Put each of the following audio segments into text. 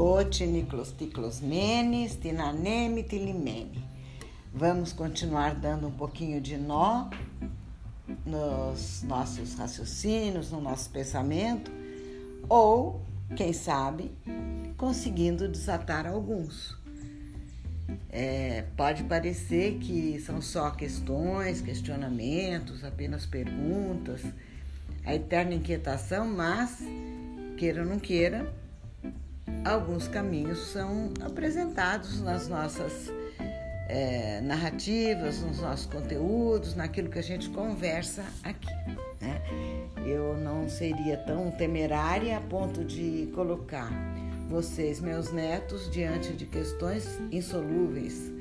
Cotiniclosticlosmene, stinaneme, tilimene. Vamos continuar dando um pouquinho de nó nos nossos raciocínios, no nosso pensamento, ou, quem sabe, conseguindo desatar alguns. É, pode parecer que são só questões, questionamentos, apenas perguntas, a eterna inquietação, mas, queira ou não queira, alguns caminhos são apresentados nas nossas é, narrativas, nos nossos conteúdos, naquilo que a gente conversa aqui. Né? Eu não seria tão temerária a ponto de colocar vocês, meus netos, diante de questões insolúveis.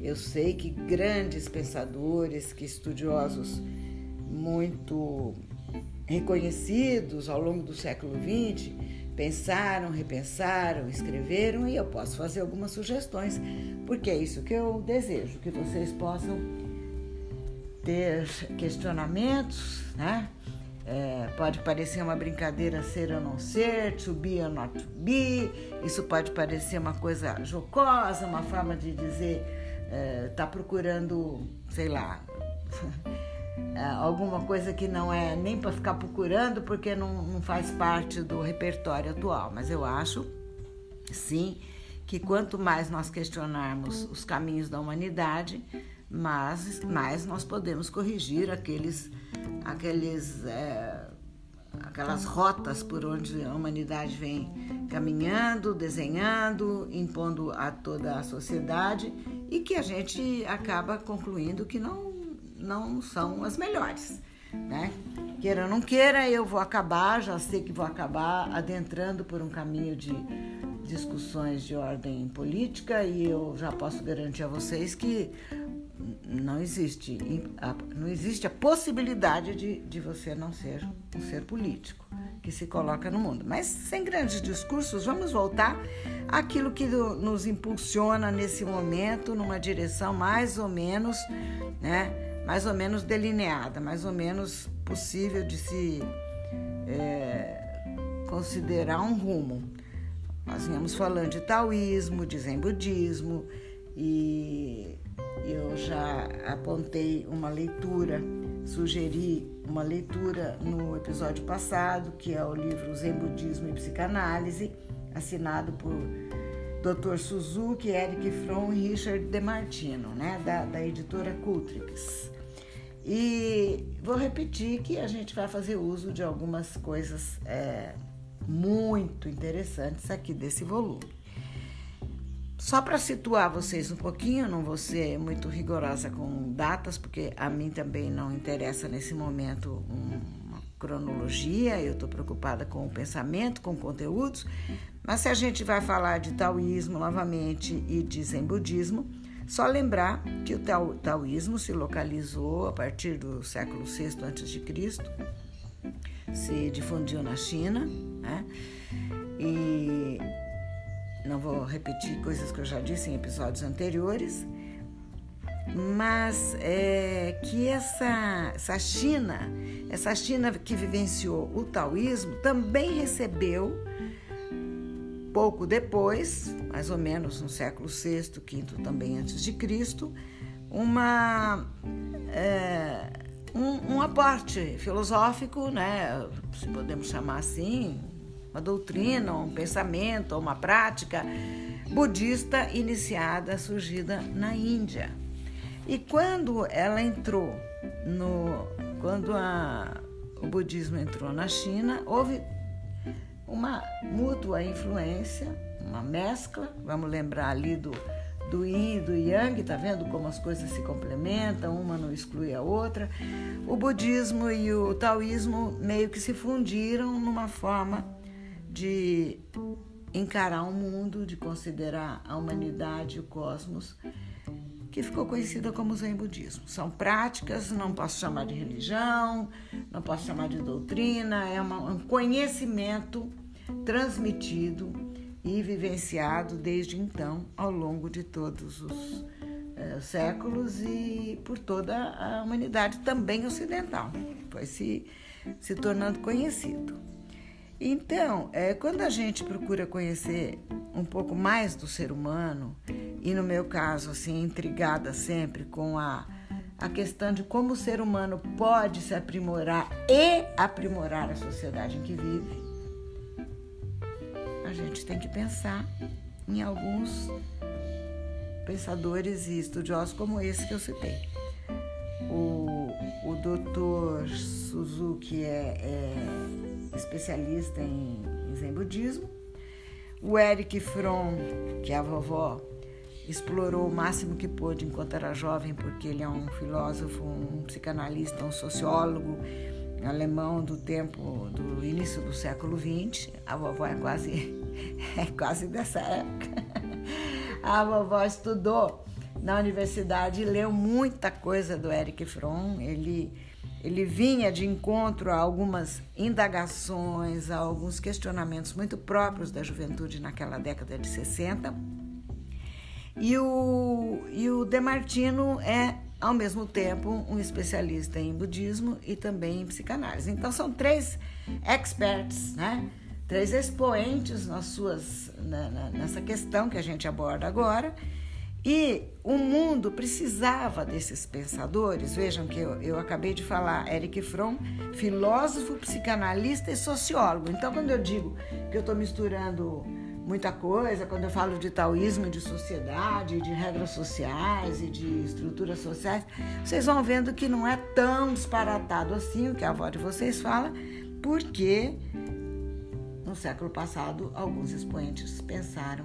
Eu sei que grandes pensadores, que estudiosos muito reconhecidos ao longo do século XX pensaram, repensaram, escreveram e eu posso fazer algumas sugestões, porque é isso que eu desejo, que vocês possam ter questionamentos, né? É, pode parecer uma brincadeira ser ou não ser, to be or not to be. Isso pode parecer uma coisa jocosa, uma forma de dizer, é, tá procurando, sei lá, alguma coisa que não é nem para ficar procurando porque não, não faz parte do repertório atual. Mas eu acho, sim, que quanto mais nós questionarmos os caminhos da humanidade, mais, mais nós podemos corrigir aqueles, aqueles, é, aquelas rotas por onde a humanidade vem caminhando, desenhando, impondo a toda a sociedade e que a gente acaba concluindo que não não são as melhores, né? Queira ou não queira, eu vou acabar, já sei que vou acabar adentrando por um caminho de discussões de ordem política e eu já posso garantir a vocês que não existe, não existe a possibilidade de, de você não ser um ser político que se coloca no mundo. Mas sem grandes discursos, vamos voltar àquilo que nos impulsiona nesse momento numa direção mais ou menos, né? Mais ou menos delineada, mais ou menos possível de se é, considerar um rumo. Nós vínhamos falando de taoísmo, de zen budismo e eu já apontei uma leitura, sugeri uma leitura no episódio passado, que é o livro Zen Budismo e Psicanálise, assinado por Dr. Suzuki, Eric Fromm e Richard DeMartino, né, da, da editora Cultrix. E vou repetir que a gente vai fazer uso de algumas coisas é, muito interessantes aqui desse volume. Só para situar vocês um pouquinho, não vou ser muito rigorosa com datas, porque a mim também não interessa nesse momento uma cronologia, eu estou preocupada com o pensamento, com conteúdos, mas se a gente vai falar de taoísmo novamente e de zen budismo, só lembrar que o taoísmo se localizou a partir do século VI a.C., se difundiu na China, né? E não vou repetir coisas que eu já disse em episódios anteriores, mas é, que essa, essa China, essa China que vivenciou o taoísmo, também recebeu Pouco depois, mais ou menos no século VI, V também antes de Cristo, uma, é, um, um aporte filosófico, né, se podemos chamar assim, uma doutrina, um pensamento, uma prática budista iniciada, surgida na Índia. E quando ela entrou no, quando a, o budismo entrou na China, houve uma mútua influência, uma mescla. Vamos lembrar ali do, do yin e do yang, tá vendo como as coisas se complementam, uma não exclui a outra. O budismo e o taoísmo meio que se fundiram numa forma de encarar o mundo, de considerar a humanidade o cosmos, que ficou conhecida como Zen Budismo. São práticas, não posso chamar de religião, não posso chamar de doutrina, é um conhecimento transmitido e vivenciado desde então ao longo de todos os é, séculos e por toda a humanidade também ocidental. Foi se, se tornando conhecido. Então, é, quando a gente procura conhecer um pouco mais do ser humano, e no meu caso, assim, intrigada sempre com a, a questão de como o ser humano pode se aprimorar e aprimorar a sociedade em que vive, a gente tem que pensar em alguns pensadores e estudiosos como esse que eu citei. O, o doutor Suzuki é, é especialista em, em Zen Budismo. O Eric Fromm, que é a vovó, explorou o máximo que pôde enquanto era jovem, porque ele é um filósofo, um psicanalista, um sociólogo alemão do tempo do início do século XX. A vovó é quase é quase dessa época. A vovó estudou na universidade e leu muita coisa do Eric Fromm. Ele, ele vinha de encontro a algumas indagações, a alguns questionamentos muito próprios da juventude naquela década de 60. E o, e o Demartino é, ao mesmo tempo, um especialista em budismo e também em psicanálise. Então, são três experts, né? Três expoentes nas suas, na, na, nessa questão que a gente aborda agora. E o mundo precisava desses pensadores. Vejam que eu, eu acabei de falar, Eric Fromm, filósofo, psicanalista e sociólogo. Então, quando eu digo que eu estou misturando muita coisa, quando eu falo de taoísmo, de sociedade, de regras sociais e de estruturas sociais, vocês vão vendo que não é tão disparatado assim o que a avó de vocês fala, porque no século passado, alguns expoentes pensaram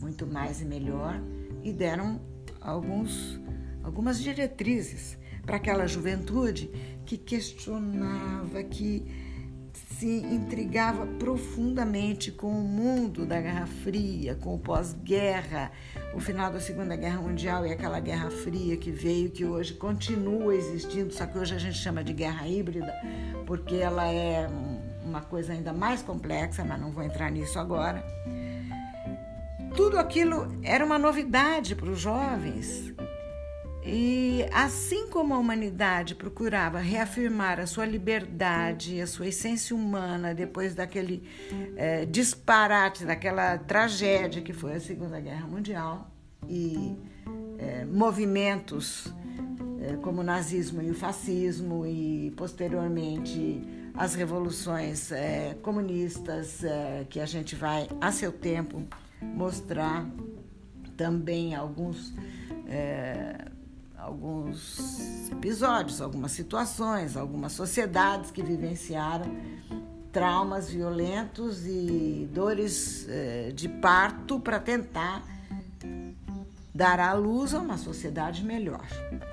muito mais e melhor e deram alguns, algumas diretrizes para aquela juventude que questionava, que se intrigava profundamente com o mundo da Guerra Fria, com o pós-guerra, o final da Segunda Guerra Mundial e aquela Guerra Fria que veio, que hoje continua existindo, só que hoje a gente chama de guerra híbrida, porque ela é uma coisa ainda mais complexa, mas não vou entrar nisso agora. Tudo aquilo era uma novidade para os jovens. E assim como a humanidade procurava reafirmar a sua liberdade, a sua essência humana depois daquele é, disparate, daquela tragédia que foi a Segunda Guerra Mundial e é, movimentos é, como o nazismo e o fascismo e posteriormente as revoluções é, comunistas, é, que a gente vai, a seu tempo, mostrar também alguns, é, alguns episódios, algumas situações, algumas sociedades que vivenciaram traumas violentos e dores é, de parto para tentar dar à luz a uma sociedade melhor.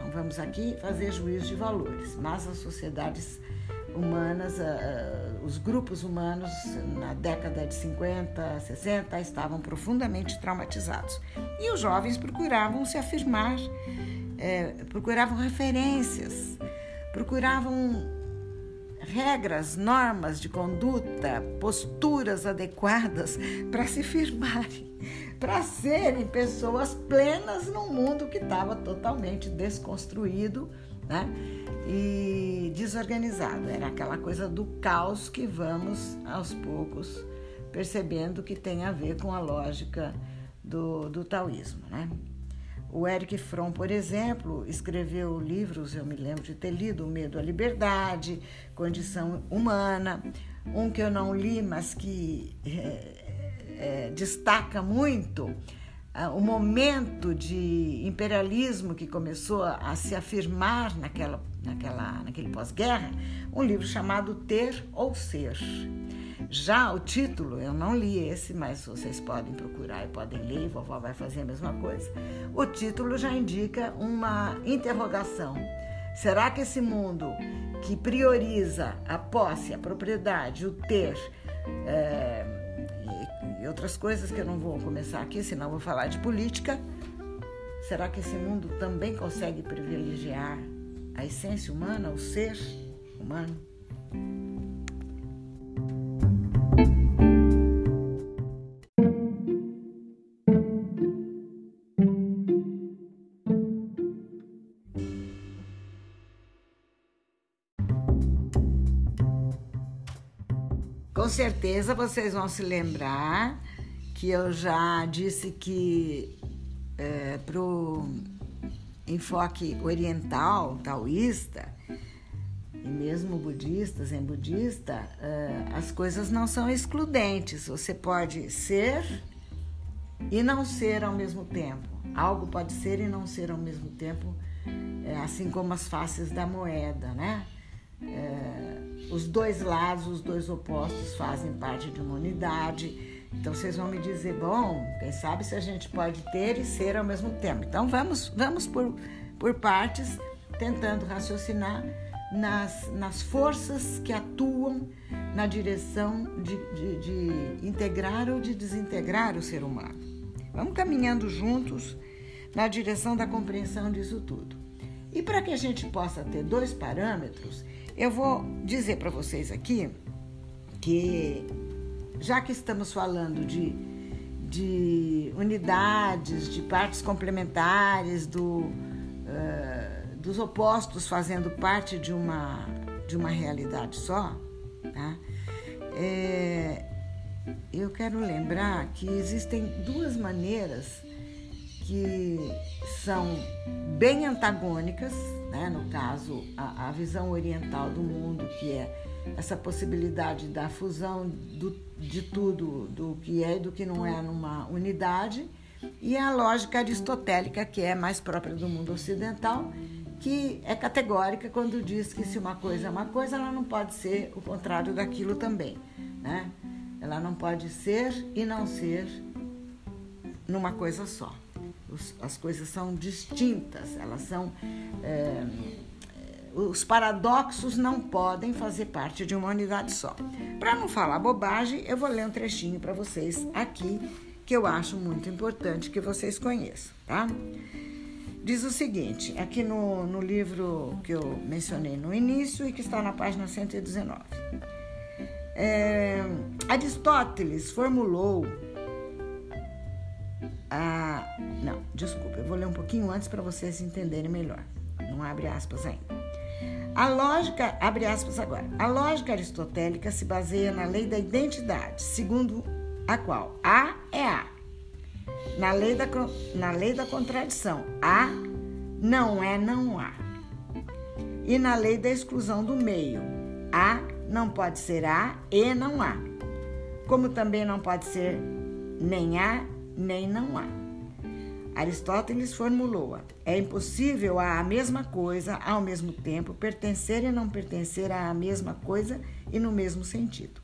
Não vamos aqui fazer juízo de valores, mas as sociedades humanas, uh, os grupos humanos na década de 50, 60 estavam profundamente traumatizados. E os jovens procuravam se afirmar, é, procuravam referências, procuravam regras, normas de conduta, posturas adequadas para se firmarem, para serem pessoas plenas num mundo que estava totalmente desconstruído, né? E desorganizado. Era aquela coisa do caos que vamos aos poucos percebendo que tem a ver com a lógica do, do taoísmo. Né? O Eric Fromm, por exemplo, escreveu livros, eu me lembro de ter lido O Medo à Liberdade, Condição Humana, um que eu não li, mas que é, é, destaca muito ah, o momento de imperialismo que começou a se afirmar naquela, naquela, naquele pós-guerra, um livro chamado Ter ou Ser. Já o título, eu não li esse, mas vocês podem procurar e podem ler, e vovó vai fazer a mesma coisa. O título já indica uma interrogação. Será que esse mundo que prioriza a posse, a propriedade, o ter, é, e outras coisas que eu não vou começar aqui, senão vou falar de política. Será que esse mundo também consegue privilegiar a essência humana, o ser humano? Com certeza vocês vão se lembrar que eu já disse que é, para o enfoque oriental, taoísta, e mesmo budistas, em budista, uh, as coisas não são excludentes. Você pode ser e não ser ao mesmo tempo. Algo pode ser e não ser ao mesmo tempo, é, assim como as faces da moeda, né? É, os dois lados, os dois opostos fazem parte de uma unidade. Então vocês vão me dizer, bom, quem sabe se a gente pode ter e ser ao mesmo tempo. Então vamos, vamos por, por partes, tentando raciocinar nas, nas forças que atuam na direção de, de, de integrar ou de desintegrar o ser humano. Vamos caminhando juntos na direção da compreensão disso tudo. E para que a gente possa ter dois parâmetros, eu vou dizer para vocês aqui que, já que estamos falando de, de unidades, de partes complementares, do. Uh, dos opostos fazendo parte de uma, de uma realidade só, tá? É, eu quero lembrar que existem duas maneiras que são bem antagônicas, né? no caso, a, a visão oriental do mundo, que é essa possibilidade da fusão do, de tudo, do que é e do que não é numa unidade, e a lógica aristotélica, que é mais própria do mundo ocidental, que é categórica quando diz que se uma coisa é uma coisa, ela não pode ser o contrário daquilo também, né? Ela não pode ser e não ser numa coisa só. as coisas são distintas, elas são. É, os paradoxos não podem fazer parte de uma unidade só. Para não falar bobagem, eu vou ler um trechinho para vocês aqui que eu acho muito importante que vocês conheçam, tá? diz o seguinte, aqui no, no livro que eu mencionei no início e que está na página 119. É, Aristóteles formulou a. Não, desculpa, eu vou ler um pouquinho antes para vocês entenderem melhor. Não abre aspas ainda. A lógica, abre aspas agora. A lógica aristotélica se baseia na lei da identidade, segundo a qual A é A na lei da, na lei da contradição, há não é não há. E na lei da exclusão do meio, há não pode ser há e não há. Como também não pode ser nem há nem não há. Aristóteles formulou-a: é impossível a mesma coisa ao mesmo tempo pertencer e não pertencer à mesma coisa e no mesmo sentido.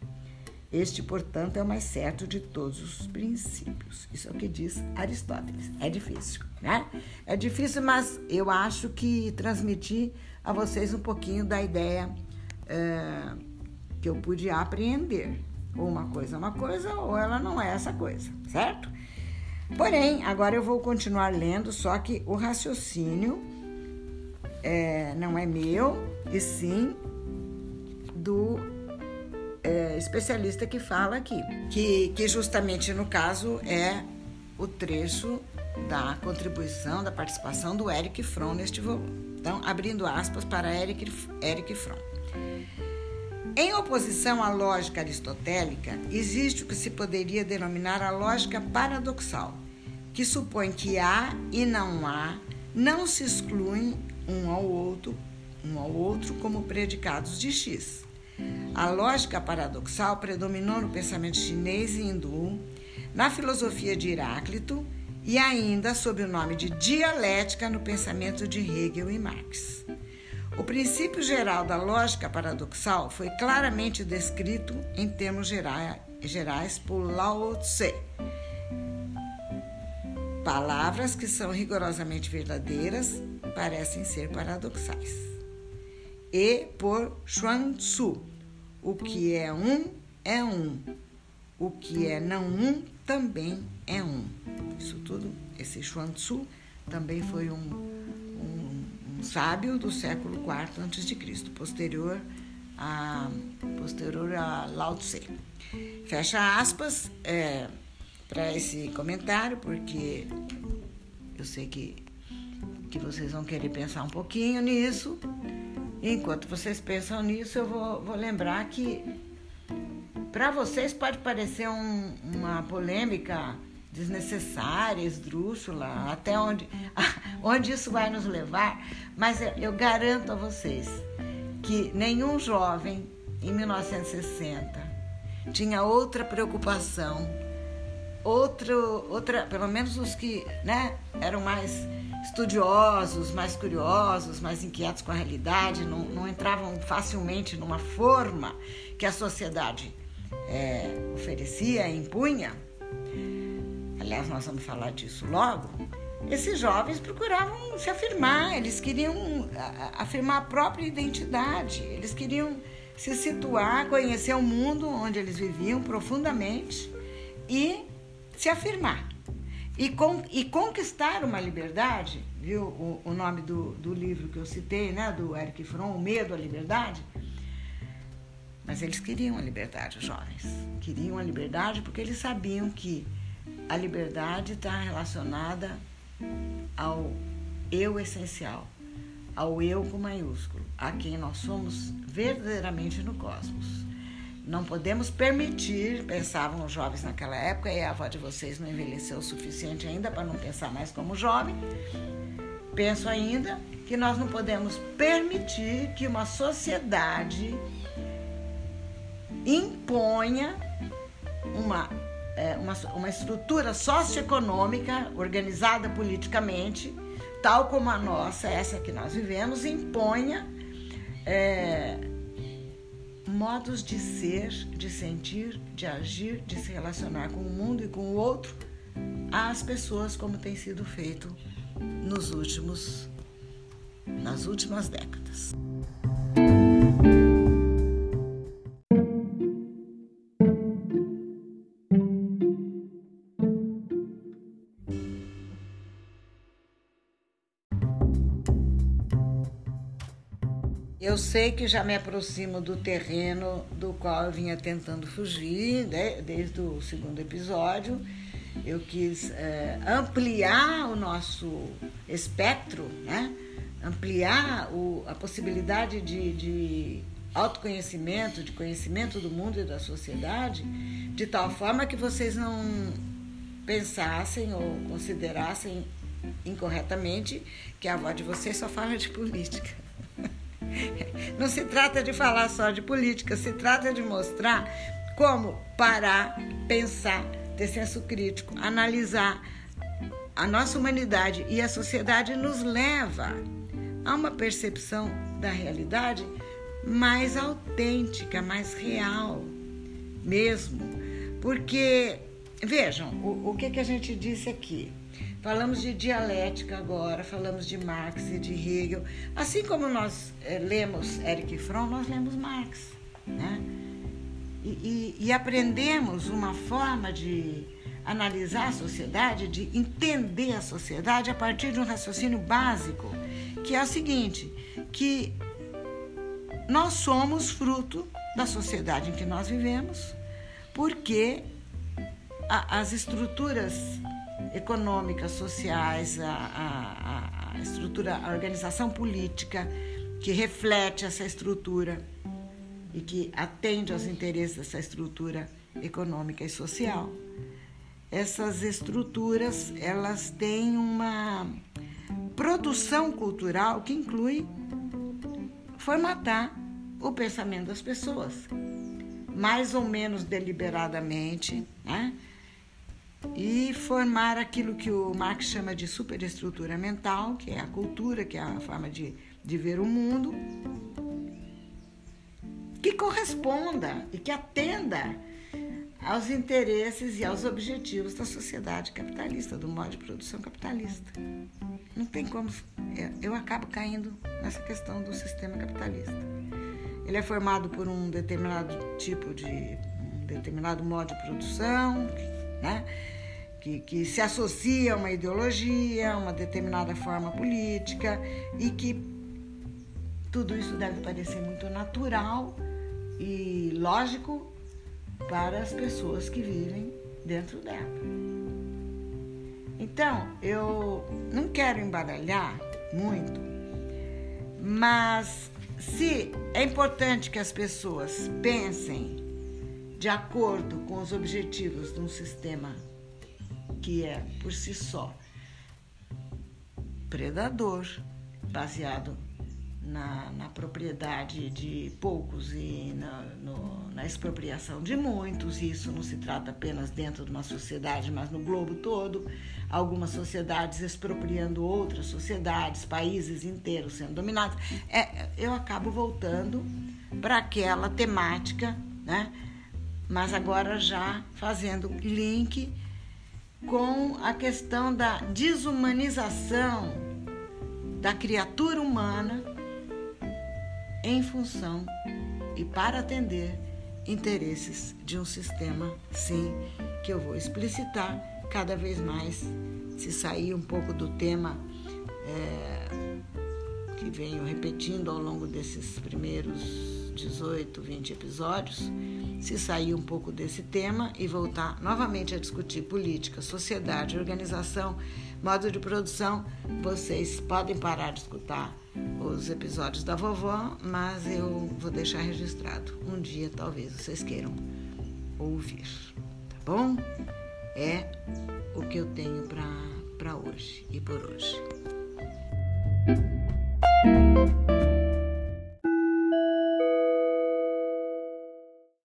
Este, portanto, é o mais certo de todos os princípios. Isso é o que diz Aristóteles. É difícil, né? É difícil, mas eu acho que transmiti a vocês um pouquinho da ideia é, que eu pude apreender. Ou uma coisa é uma coisa, ou ela não é essa coisa, certo? Porém, agora eu vou continuar lendo, só que o raciocínio é, não é meu, e sim do é, especialista que fala aqui, que, que justamente no caso é o trecho da contribuição, da participação do Eric Fromm neste volume. Então, abrindo aspas para Eric, Eric Fromm. Em oposição à lógica aristotélica, existe o que se poderia denominar a lógica paradoxal, que supõe que há e não há não se excluem um ao outro, um ao outro como predicados de X. A lógica paradoxal predominou no pensamento chinês e hindu, na filosofia de Heráclito e ainda sob o nome de dialética no pensamento de Hegel e Marx. O princípio geral da lógica paradoxal foi claramente descrito em termos gerais por Lao Tse. Palavras que são rigorosamente verdadeiras parecem ser paradoxais e por Xuan Tzu. O que é um é um, o que é não um também é um. Isso tudo, esse Xuan Tzu também foi um, sábio do século IV a.C., posterior a, posterior a Lao Tse. Fecha aspas é, para esse comentário, porque eu sei que, que vocês vão querer pensar um pouquinho nisso. Enquanto vocês pensam nisso, eu vou, vou lembrar que para vocês pode parecer um, uma polêmica desnecessária, esdrúxula, até onde, onde isso vai nos levar, mas eu, eu garanto a vocês que nenhum jovem em 1960 tinha outra preocupação, outro, outra, pelo menos os que né, eram mais estudiosos, mais curiosos, mais inquietos com a realidade, não, não entravam facilmente numa forma que a sociedade é, oferecia, impunha. Aliás, nós vamos falar disso logo. Esses jovens procuravam se afirmar, eles queriam afirmar a própria identidade, eles queriam se situar, conhecer o mundo onde eles viviam profundamente e se afirmar. E, con, e conquistar uma liberdade, viu o, o nome do, do, livro que eu citei, né, do Eric Fromm, O Medo à Liberdade? Mas eles queriam a liberdade, os jovens. Queriam a liberdade porque eles sabiam que a liberdade está relacionada ao eu essencial, ao eu com maiúsculo, a quem nós somos verdadeiramente no cosmos. Não podemos permitir, pensavam os jovens naquela época, e a avó de vocês não envelheceu o suficiente ainda para não pensar mais como jovem. Penso ainda que nós não podemos permitir que uma sociedade imponha uma, uma, uma estrutura socioeconômica organizada politicamente, tal como a nossa, essa que nós vivemos, imponha. É, modos de ser, de sentir, de agir, de se relacionar com o mundo e com o outro às pessoas como tem sido feito nos últimos nas últimas décadas. Eu sei que já me aproximo do terreno do qual eu vinha tentando fugir né? desde o segundo episódio. Eu quis é, ampliar o nosso espectro, né? ampliar o, a possibilidade de, de autoconhecimento, de conhecimento do mundo e da sociedade, de tal forma que vocês não pensassem ou considerassem incorretamente que a avó de vocês só fala de política. Não se trata de falar só de política, se trata de mostrar como parar, pensar, ter senso crítico, analisar a nossa humanidade e a sociedade nos leva a uma percepção da realidade mais autêntica, mais real mesmo. Porque, vejam, o, o que, que a gente disse aqui? Falamos de dialética agora, falamos de Marx e de Hegel. Assim como nós é, lemos Eric Fromm, nós lemos Marx. Né? E, e, e aprendemos uma forma de analisar a sociedade, de entender a sociedade a partir de um raciocínio básico, que é o seguinte, que nós somos fruto da sociedade em que nós vivemos, porque a, as estruturas econômicas, sociais, a, a, a estrutura, a organização política que reflete essa estrutura e que atende aos interesses dessa estrutura econômica e social. Essas estruturas, elas têm uma produção cultural que inclui formatar o pensamento das pessoas, mais ou menos deliberadamente, né? E formar aquilo que o Marx chama de superestrutura mental, que é a cultura, que é a forma de, de ver o mundo, que corresponda e que atenda aos interesses e aos objetivos da sociedade capitalista, do modo de produção capitalista. Não tem como. É, eu acabo caindo nessa questão do sistema capitalista. Ele é formado por um determinado tipo de. um determinado modo de produção, né? Que, que se associa a uma ideologia, a uma determinada forma política e que tudo isso deve parecer muito natural e lógico para as pessoas que vivem dentro dela. Então, eu não quero embaralhar muito, mas se é importante que as pessoas pensem de acordo com os objetivos de um sistema que é, por si só, predador, baseado na, na propriedade de poucos e na, no, na expropriação de muitos. Isso não se trata apenas dentro de uma sociedade, mas no globo todo. Algumas sociedades expropriando outras sociedades, países inteiros sendo dominados. É, eu acabo voltando para aquela temática, né? mas agora já fazendo link com a questão da desumanização da criatura humana em função e para atender interesses de um sistema, sim, que eu vou explicitar cada vez mais, se sair um pouco do tema é, que venho repetindo ao longo desses primeiros 18, 20 episódios, se sair um pouco desse tema e voltar novamente a discutir política, sociedade, organização, modo de produção, vocês podem parar de escutar os episódios da vovó, mas eu vou deixar registrado. Um dia talvez vocês queiram ouvir, tá bom? É o que eu tenho para hoje e por hoje.